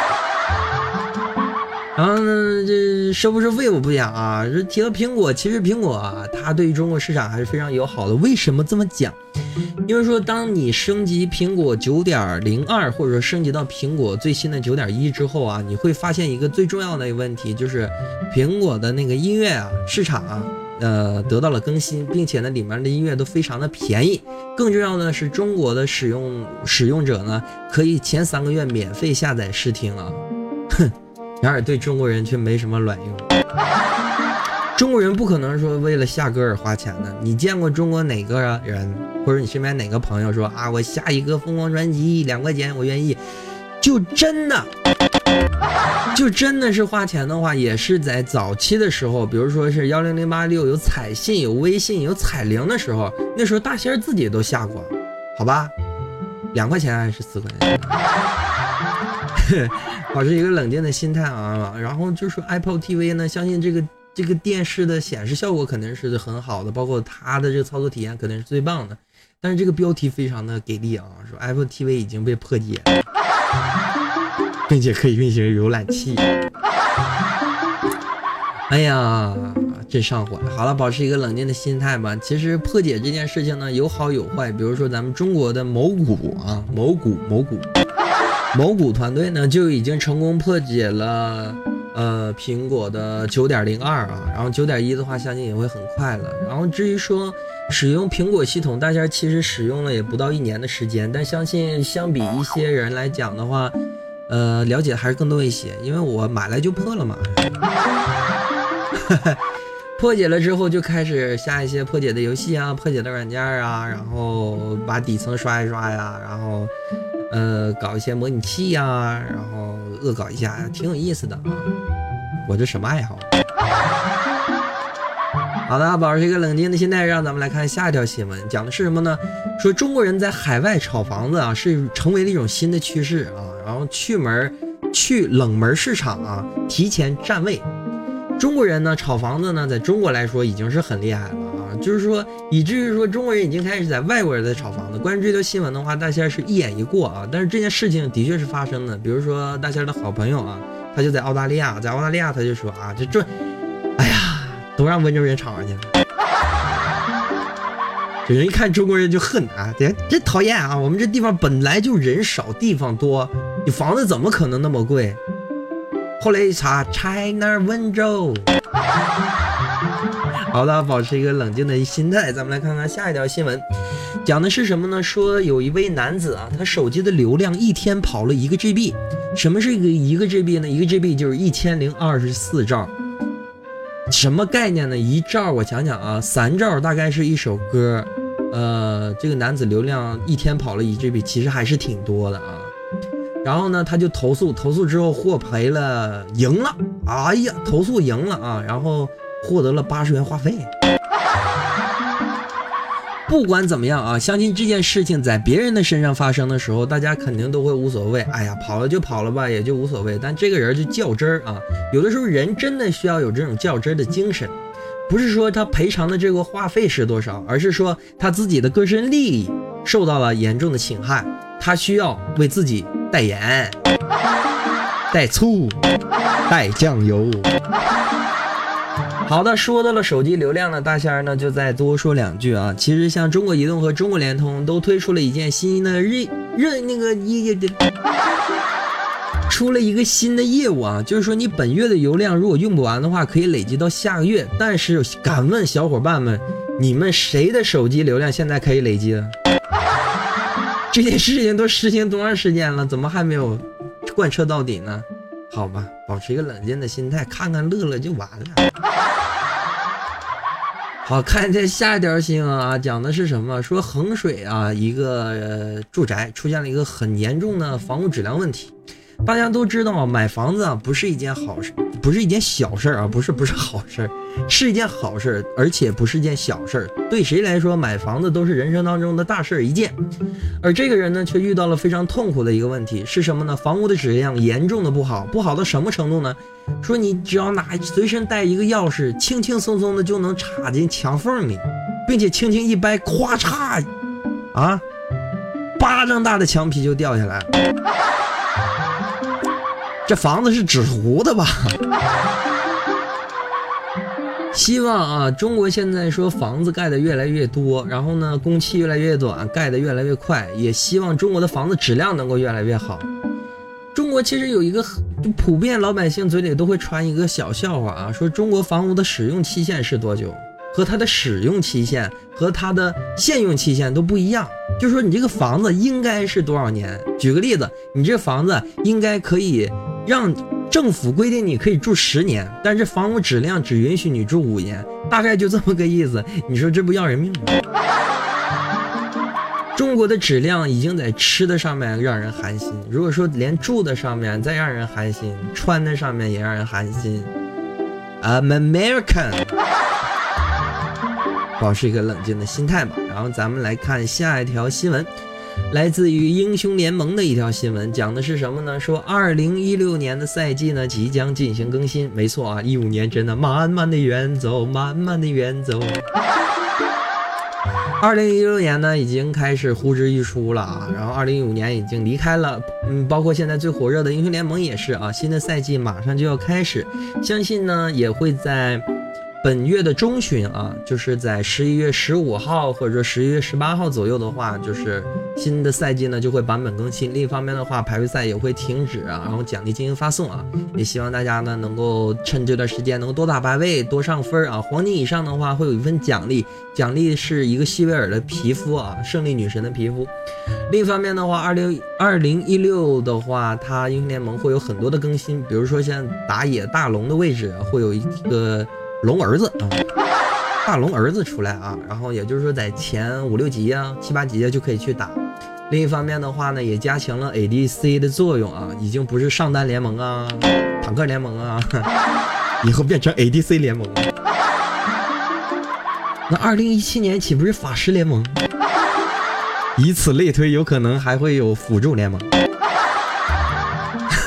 然后呢，这收不收费我不讲啊。这提到苹果，其实苹果啊，它对于中国市场还是非常友好的。为什么这么讲？因为说，当你升级苹果九点零二，或者说升级到苹果最新的九点一之后啊，你会发现一个最重要的一个问题，就是苹果的那个音乐啊市场啊，呃得到了更新，并且呢里面的音乐都非常的便宜。更重要的是，中国的使用使用者呢可以前三个月免费下载试听啊。哼，然而对中国人却没什么卵用。中国人不可能说为了下歌而花钱的。你见过中国哪个人，或者你身边哪个朋友说啊，我下一个疯狂专辑两块钱我愿意？就真的，就真的是花钱的话，也是在早期的时候，比如说是幺零零八六有彩信、有微信、有彩铃的时候，那时候大仙自己都下过，好吧？两块钱还是四块钱？保持一个冷静的心态啊。然后就说 Apple TV 呢，相信这个。这个电视的显示效果肯定是很好的，包括它的这个操作体验肯定是最棒的。但是这个标题非常的给力啊，说 Apple TV 已经被破解，并且可以运行浏览器。哎呀，真上火！好了，保持一个冷静的心态吧。其实破解这件事情呢，有好有坏。比如说咱们中国的某股啊，某股某股某股团队呢，就已经成功破解了。呃，苹果的九点零二啊，然后九点一的话，相信也会很快了。然后至于说使用苹果系统，大家其实使用了也不到一年的时间，但相信相比一些人来讲的话，呃，了解还是更多一些。因为我买来就破了嘛，破解了之后就开始下一些破解的游戏啊，破解的软件啊，然后把底层刷一刷呀，然后呃，搞一些模拟器呀，然后恶搞一下，挺有意思的啊。我这什么爱好？好的，保持一个冷静的心态，让咱们来看下一条新闻，讲的是什么呢？说中国人在海外炒房子啊，是成为了一种新的趋势啊，然后去门去冷门市场啊，提前占位。中国人呢，炒房子呢，在中国来说已经是很厉害了就是说，以至于说中国人已经开始在外国人在炒房子。关于这条新闻的话，大仙是一眼一过啊，但是这件事情的确是发生的。比如说大仙的好朋友啊。他就在澳大利亚，在澳大利亚，他就说啊，这这，哎呀，都让温州人炒上去了。这人一看中国人就恨啊，这真讨厌啊！我们这地方本来就人少，地方多，你房子怎么可能那么贵？后来一查，China 温州。好的，保持一个冷静的心态，咱们来看看下一条新闻，讲的是什么呢？说有一位男子啊，他手机的流量一天跑了一个 GB。什么是一个一个 GB 呢？一个 GB 就是一千零二十四兆，什么概念呢？一兆我讲讲啊，三兆大概是一首歌，呃，这个男子流量一天跑了一 GB，其实还是挺多的啊。然后呢，他就投诉，投诉之后获赔了，赢了，哎呀，投诉赢了啊，然后获得了八十元话费。不管怎么样啊，相信这件事情在别人的身上发生的时候，大家肯定都会无所谓。哎呀，跑了就跑了吧，也就无所谓。但这个人就较真儿啊，有的时候人真的需要有这种较真儿的精神，不是说他赔偿的这个话费是多少，而是说他自己的个人利益受到了严重的侵害，他需要为自己代言、带醋、带酱油。好的，说到了手机流量呢，大仙儿呢就再多说两句啊。其实像中国移动和中国联通都推出了一件新的任任那个业的，出了一个新的业务啊，就是说你本月的流量如果用不完的话，可以累积到下个月。但是敢问小伙伴们，你们谁的手机流量现在可以累积的？这件事情都实行多长时间了，怎么还没有贯彻到底呢？好吧，保持一个冷静的心态，看看乐乐就完了。好看，这下一条新闻啊，讲的是什么？说衡水啊，一个住宅出现了一个很严重的房屋质量问题。大家都知道，买房子啊不是一件好事，不是一件小事儿啊，不是不是好事，是一件好事，而且不是件小事儿。对谁来说，买房子都是人生当中的大事一件。而这个人呢，却遇到了非常痛苦的一个问题，是什么呢？房屋的质量严重的不好，不好到什么程度呢？说你只要拿随身带一个钥匙，轻轻松松的就能插进墙缝里，并且轻轻一掰，咵嚓，啊，巴掌大的墙皮就掉下来。这房子是纸糊的吧？希望啊，中国现在说房子盖的越来越多，然后呢，工期越来越短，盖的越来越快，也希望中国的房子质量能够越来越好。中国其实有一个就普遍老百姓嘴里都会传一个小笑话啊，说中国房屋的使用期限是多久？和它的使用期限和它的现用期限都不一样。就说，你这个房子应该是多少年？举个例子，你这房子应该可以让政府规定你可以住十年，但是房屋质量只允许你住五年，大概就这么个意思。你说这不要人命吗？中国的质量已经在吃的上面让人寒心，如果说连住的上面再让人寒心，穿的上面也让人寒心。I'm American，保持一个冷静的心态吧。然后咱们来看下一条新闻，来自于英雄联盟的一条新闻，讲的是什么呢？说二零一六年的赛季呢即将进行更新。没错啊，一五年真的慢慢的远走，慢慢的远走。二零一六年呢，已经开始呼之欲出了啊，然后二零一五年已经离开了，嗯，包括现在最火热的英雄联盟也是啊，新的赛季马上就要开始，相信呢也会在。本月的中旬啊，就是在十一月十五号或者说十一月十八号左右的话，就是新的赛季呢就会版本更新。另一方面的话，排位赛也会停止啊，然后奖励进行发送啊。也希望大家呢能够趁这段时间能够多打排位，多上分啊。黄金以上的话会有一份奖励，奖励是一个希维尔的皮肤啊，胜利女神的皮肤。另一方面的话，二零二零一六的话，它英雄联盟会有很多的更新，比如说像打野大龙的位置会有一个。龙儿子啊，大龙儿子出来啊，然后也就是说在前五六级啊、七八级啊就可以去打。另一方面的话呢，也加强了 ADC 的作用啊，已经不是上单联盟啊、坦克联盟啊，以后变成 ADC 联盟。那二零一七年岂不是法师联盟？以此类推，有可能还会有辅助联盟。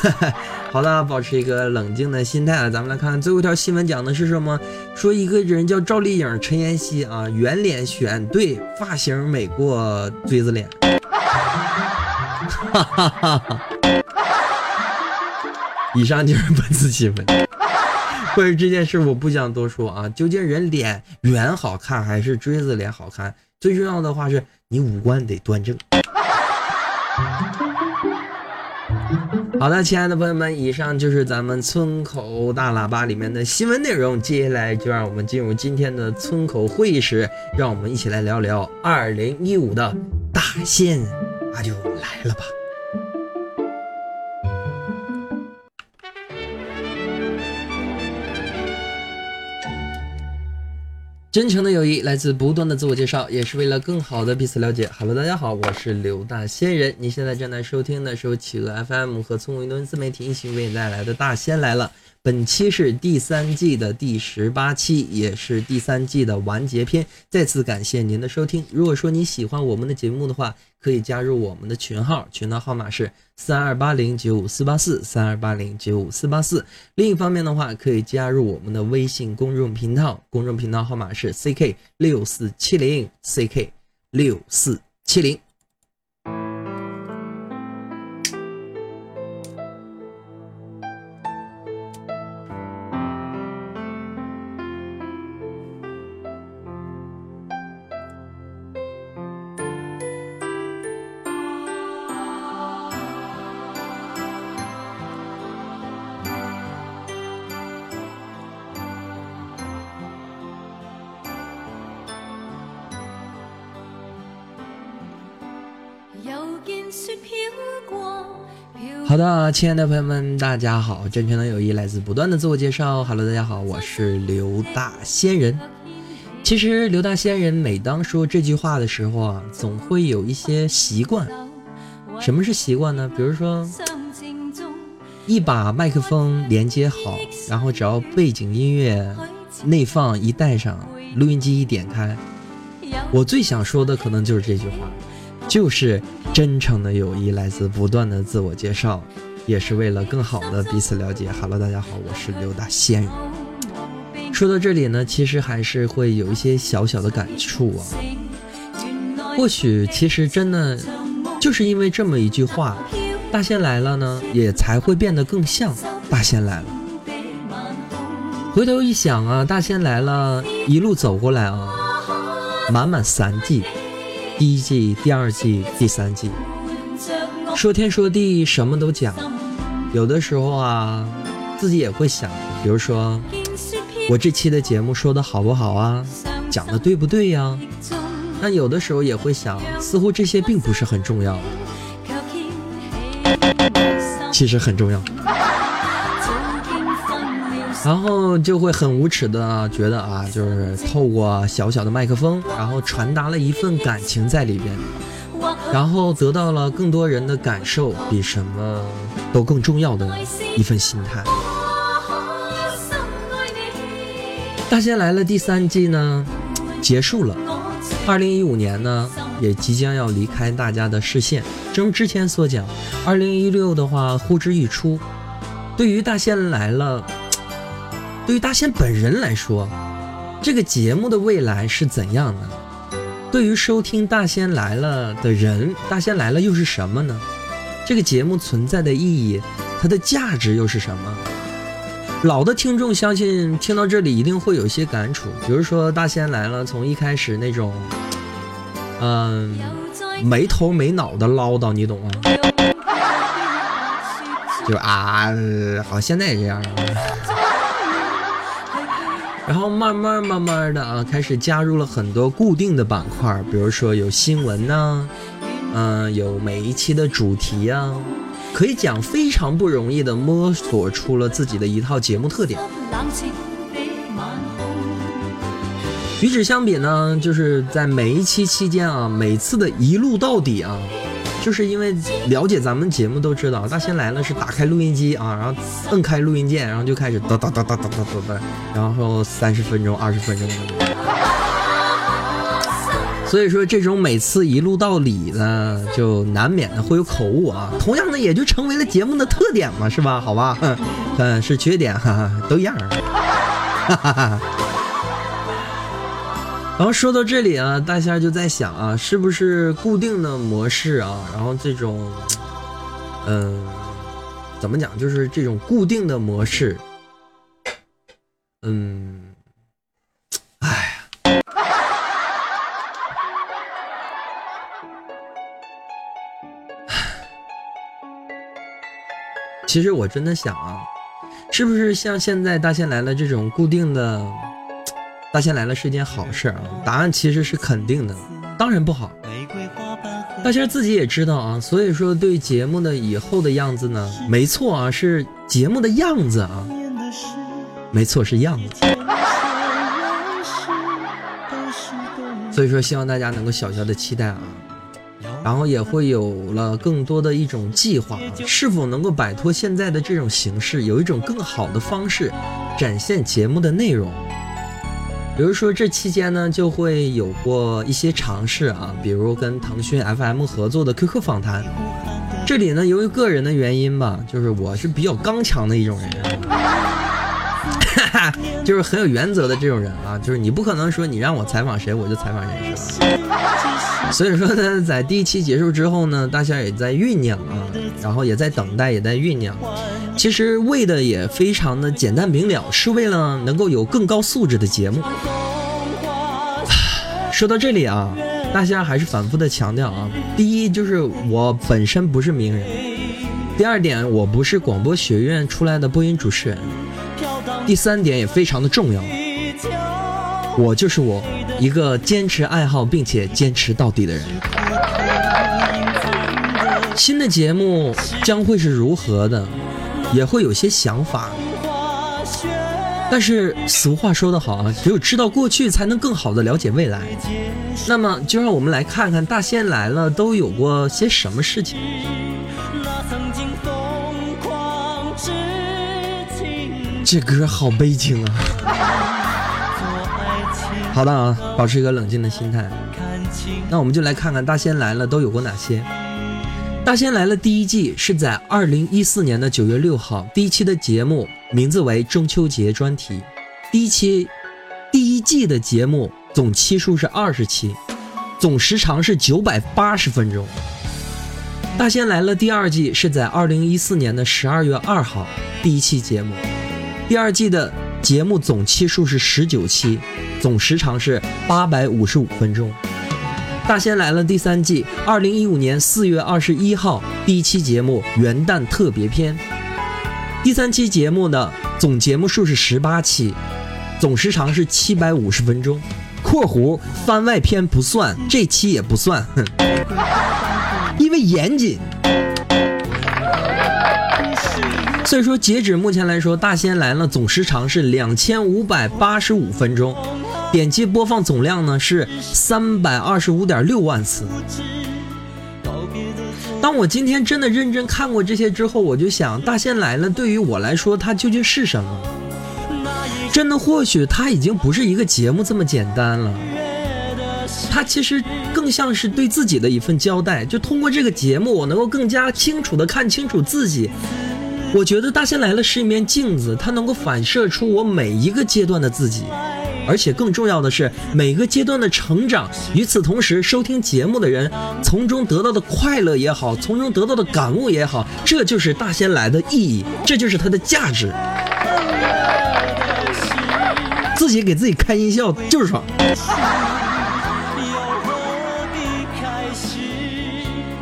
哈 哈好的，保持一个冷静的心态啊！咱们来看最后一条新闻，讲的是什么？说一个人叫赵丽颖、陈妍希啊，圆脸选对，发型美过锥子脸。哈哈哈哈！以上就是本次新闻。关于这件事，我不想多说啊。究竟人脸圆好看还是锥子脸好看？最重要的话是你五官得端正。好的，亲爱的朋友们，以上就是咱们村口大喇叭里面的新闻内容。接下来就让我们进入今天的村口会议室，让我们一起来聊聊二零一五的大限，那就来了吧。真诚的友谊来自不断的自我介绍，也是为了更好的彼此了解。Hello，大家好，我是刘大仙人。你现在正在收听的是由企鹅 FM 和聪明多自媒体一起为你带来的《大仙来了》。本期是第三季的第十八期，也是第三季的完结篇。再次感谢您的收听。如果说你喜欢我们的节目的话，可以加入我们的群号，群号号码是三二八零九五四八四三二八零九五四八四。另一方面的话，可以加入我们的微信公众频道，公众频道号码是 ck 六四七零 ck 六四七零。好的，亲爱的朋友们，大家好！真诚的友谊来自不断的自我介绍。Hello，大家好，我是刘大仙人。其实刘大仙人每当说这句话的时候啊，总会有一些习惯。什么是习惯呢？比如说，一把麦克风连接好，然后只要背景音乐内放一带上，录音机一点开，我最想说的可能就是这句话。就是真诚的友谊来自不断的自我介绍，也是为了更好的彼此了解。Hello，大家好，我是刘大仙。说到这里呢，其实还是会有一些小小的感触啊。或许其实真的就是因为这么一句话，大仙来了呢，也才会变得更像大仙来了。回头一想啊，大仙来了一路走过来啊，满满三季。第一季、第二季、第三季，说天说地，什么都讲。有的时候啊，自己也会想，比如说，我这期的节目说的好不好啊？讲的对不对呀？但有的时候也会想，似乎这些并不是很重要，其实很重要。然后就会很无耻的觉得啊，就是透过小小的麦克风，然后传达了一份感情在里边，然后得到了更多人的感受，比什么都更重要的一份心态。大仙来了第三季呢，结束了，二零一五年呢也即将要离开大家的视线。正如之前所讲，二零一六的话呼之欲出，对于大仙来了。对于大仙本人来说，这个节目的未来是怎样的？对于收听《大仙来了》的人，《大仙来了》又是什么呢？这个节目存在的意义，它的价值又是什么？老的听众相信听到这里一定会有一些感触，比如说《大仙来了》从一开始那种，嗯，没头没脑的唠叨，你懂吗？就啊，好，现在也这样。然后慢慢慢慢的啊，开始加入了很多固定的板块，比如说有新闻呐，嗯，有每一期的主题呀，可以讲非常不容易的摸索出了自己的一套节目特点。与之相比呢，就是在每一期期间啊，每次的一路到底啊。就是因为了解咱们节目都知道，大仙来了是打开录音机啊，然后摁开录音键，然后就开始哒哒哒哒哒哒哒哒，然后三十分钟、二十分钟的。所以说这种每次一录到底呢，就难免的会有口误啊。同样的，也就成为了节目的特点嘛，是吧？好吧，嗯，是缺点，哈哈，都一样。哈哈哈。然后说到这里啊，大仙就在想啊，是不是固定的模式啊？然后这种，嗯，怎么讲？就是这种固定的模式，嗯，哎呀，其实我真的想啊，是不是像现在大仙来了这种固定的？大仙来了是一件好事啊！答案其实是肯定的，当然不好。大仙自己也知道啊，所以说对节目的以后的样子呢，没错啊，是节目的样子啊，没错是样子。所以说希望大家能够小小的期待啊，然后也会有了更多的一种计划，是否能够摆脱现在的这种形式，有一种更好的方式展现节目的内容。比如说这期间呢，就会有过一些尝试啊，比如跟腾讯 FM 合作的 QQ 访谈。这里呢，由于个人的原因吧，就是我是比较刚强的一种人，哈哈，就是很有原则的这种人啊，就是你不可能说你让我采访谁，我就采访谁，是吧？所以说呢，在第一期结束之后呢，大仙也在酝酿啊，然后也在等待，也在酝酿。其实为的也非常的简单明了，是为了能够有更高素质的节目。说到这里啊，大仙还是反复的强调啊，第一就是我本身不是名人，第二点我不是广播学院出来的播音主持人，第三点也非常的重要，我就是我一个坚持爱好并且坚持到底的人。新的节目将会是如何的？也会有些想法，但是俗话说得好啊，只有知道过去，才能更好的了解未来。那么，就让我们来看看大仙来了都有过些什么事情。这歌好悲情啊！好的啊，保持一个冷静的心态。那我们就来看看大仙来了都有过哪些。大仙来了第一季是在二零一四年的九月六号，第一期的节目名字为中秋节专题。第一期第一季的节目总期数是二十期，总时长是九百八十分钟。大仙来了第二季是在二零一四年的十二月二号，第一期节目。第二季的节目总期数是十九期，总时长是八百五十五分钟。大仙来了第三季，二零一五年四月二十一号第一期节目元旦特别篇。第三期节目的总节目数是十八期，总时长是七百五十分钟。括弧番外篇不算，这期也不算，哼，因为严谨。所以说，截止目前来说，《大仙来了》总时长是两千五百八十五分钟，点击播放总量呢是三百二十五点六万次。当我今天真的认真看过这些之后，我就想，《大仙来了》对于我来说，它究竟是什么？真的，或许它已经不是一个节目这么简单了，它其实更像是对自己的一份交代。就通过这个节目，我能够更加清楚的看清楚自己。我觉得《大仙来了》是一面镜子，它能够反射出我每一个阶段的自己，而且更重要的是每个阶段的成长。与此同时，收听节目的人从中得到的快乐也好，从中得到的感悟也好，这就是《大仙来》的意义，这就是它的价值。自己给自己开音效就是爽。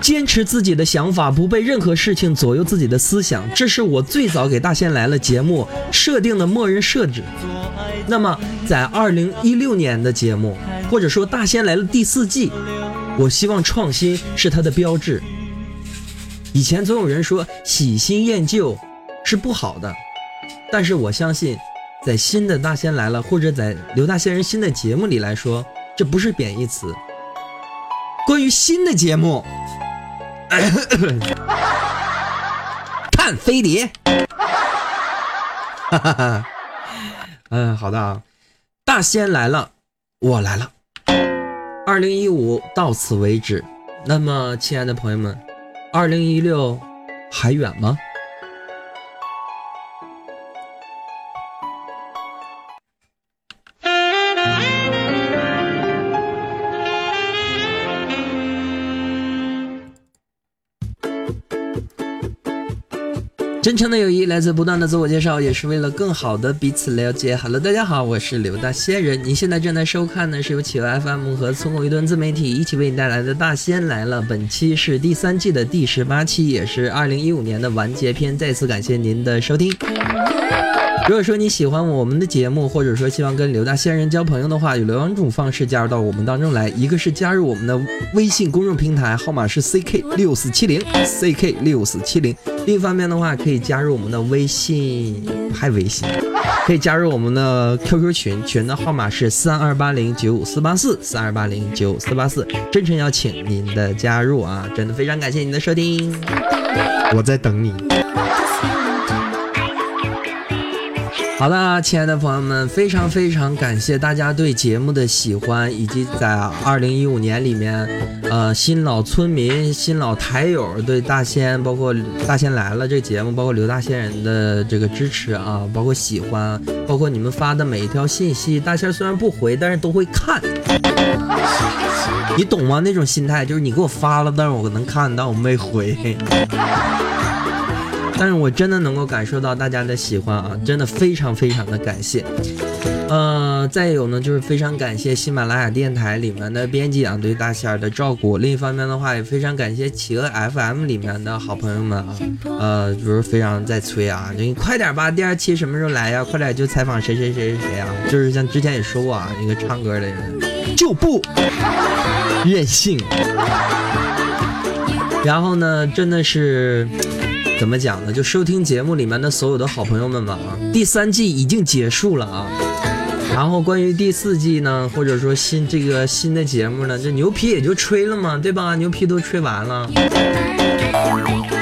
坚持自己的想法，不被任何事情左右自己的思想，这是我最早给《大仙来了》节目设定的默认设置。那么，在二零一六年的节目，或者说《大仙来了》第四季，我希望创新是它的标志。以前总有人说喜新厌旧是不好的，但是我相信，在新的《大仙来了》或者在刘大仙人新的节目里来说，这不是贬义词。关于新的节目。看飞碟，哈哈哈，嗯，好的啊，大仙来了，我来了。二零一五到此为止，那么，亲爱的朋友们，二零一六还远吗？真诚的友谊来自不断的自我介绍，也是为了更好的彼此了解。Hello，大家好，我是刘大仙人。您现在正在收看的是由企鹅 FM 和村口一顿自媒体一起为你带来的《大仙来了》。本期是第三季的第十八期，也是二零一五年的完结篇。再次感谢您的收听。如果说你喜欢我们的节目，或者说希望跟刘大仙人交朋友的话，有两种方式加入到我们当中来。一个是加入我们的微信公众平台，号码是 ck 六四七零 ck 六四七零。另一方面的话，可以加入我们的微信，还微信，可以加入我们的 QQ 群，群的号码是三二八零九五四八四三二八零九五四八四。真诚邀请您的加入啊！真的非常感谢您的收听，我在等你。好的，亲爱的朋友们，非常非常感谢大家对节目的喜欢，以及在二零一五年里面，呃，新老村民、新老台友对大仙，包括大仙来了这节目，包括刘大仙人的这个支持啊，包括喜欢，包括你们发的每一条信息，大仙虽然不回，但是都会看，你懂吗？那种心态就是你给我发了，但是我能看到，我没回。但是我真的能够感受到大家的喜欢啊，真的非常非常的感谢。呃，再有呢，就是非常感谢喜马拉雅电台里面的编辑啊对大仙儿的照顾。另一方面的话，也非常感谢企鹅 FM 里面的好朋友们啊，呃，就是非常在催啊，你快点吧，第二期什么时候来呀？快点就采访谁谁谁谁谁啊？就是像之前也说过啊，一个唱歌的人就不任性。然后呢，真的是。怎么讲呢？就收听节目里面的所有的好朋友们吧啊！第三季已经结束了啊，然后关于第四季呢，或者说新这个新的节目呢，这牛皮也就吹了嘛，对吧？牛皮都吹完了，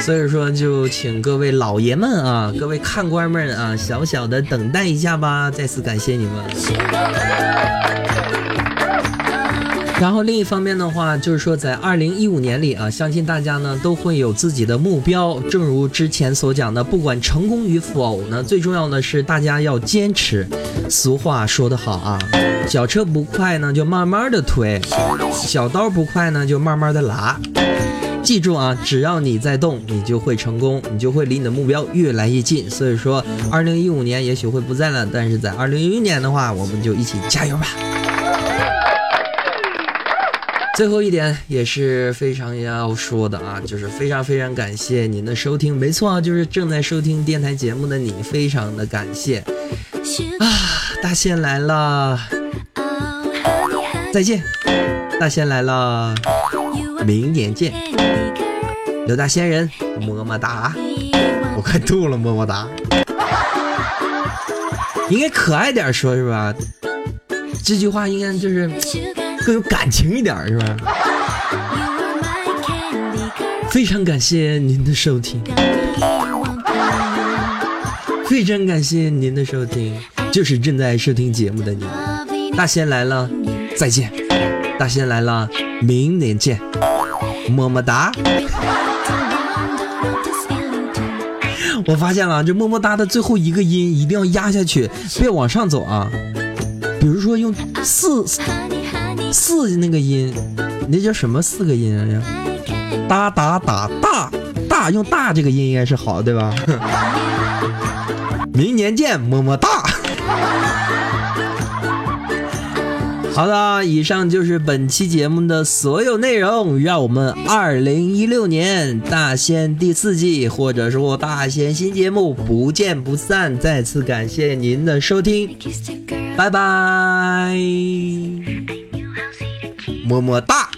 所以说就请各位老爷们啊，各位看官们啊，小小的等待一下吧。再次感谢你们。然后另一方面的话，就是说在二零一五年里啊，相信大家呢都会有自己的目标。正如之前所讲的，不管成功与否呢，最重要的是大家要坚持。俗话说得好啊，小车不快呢就慢慢的推，小刀不快呢就慢慢的拉。记住啊，只要你在动，你就会成功，你就会离你的目标越来越近。所以说，二零一五年也许会不在了，但是在二零一六年的话，我们就一起加油吧。最后一点也是非常要说的啊，就是非常非常感谢您的收听。没错啊，就是正在收听电台节目的你，非常的感谢啊！大仙来了。再见，大仙来了，明年见，刘大仙人，么么哒，我快吐了，么么哒，应该可爱点说，是吧？这句话应该就是更有感情一点，是吧？非常感谢您的收听，非常感谢您的收听，就是正在收听节目的你。大仙来了，再见！大仙来了，明年见，么么哒！我发现了，这么么哒的最后一个音一定要压下去，别往上走啊。比如说用四四那个音，那叫什么四个音啊？哒哒哒大大用大这个音应该是好，对吧？明年见，么么哒。好的，以上就是本期节目的所有内容。让我们二零一六年大仙第四季，或者说大仙新节目不见不散。再次感谢您的收听，拜拜，么么哒。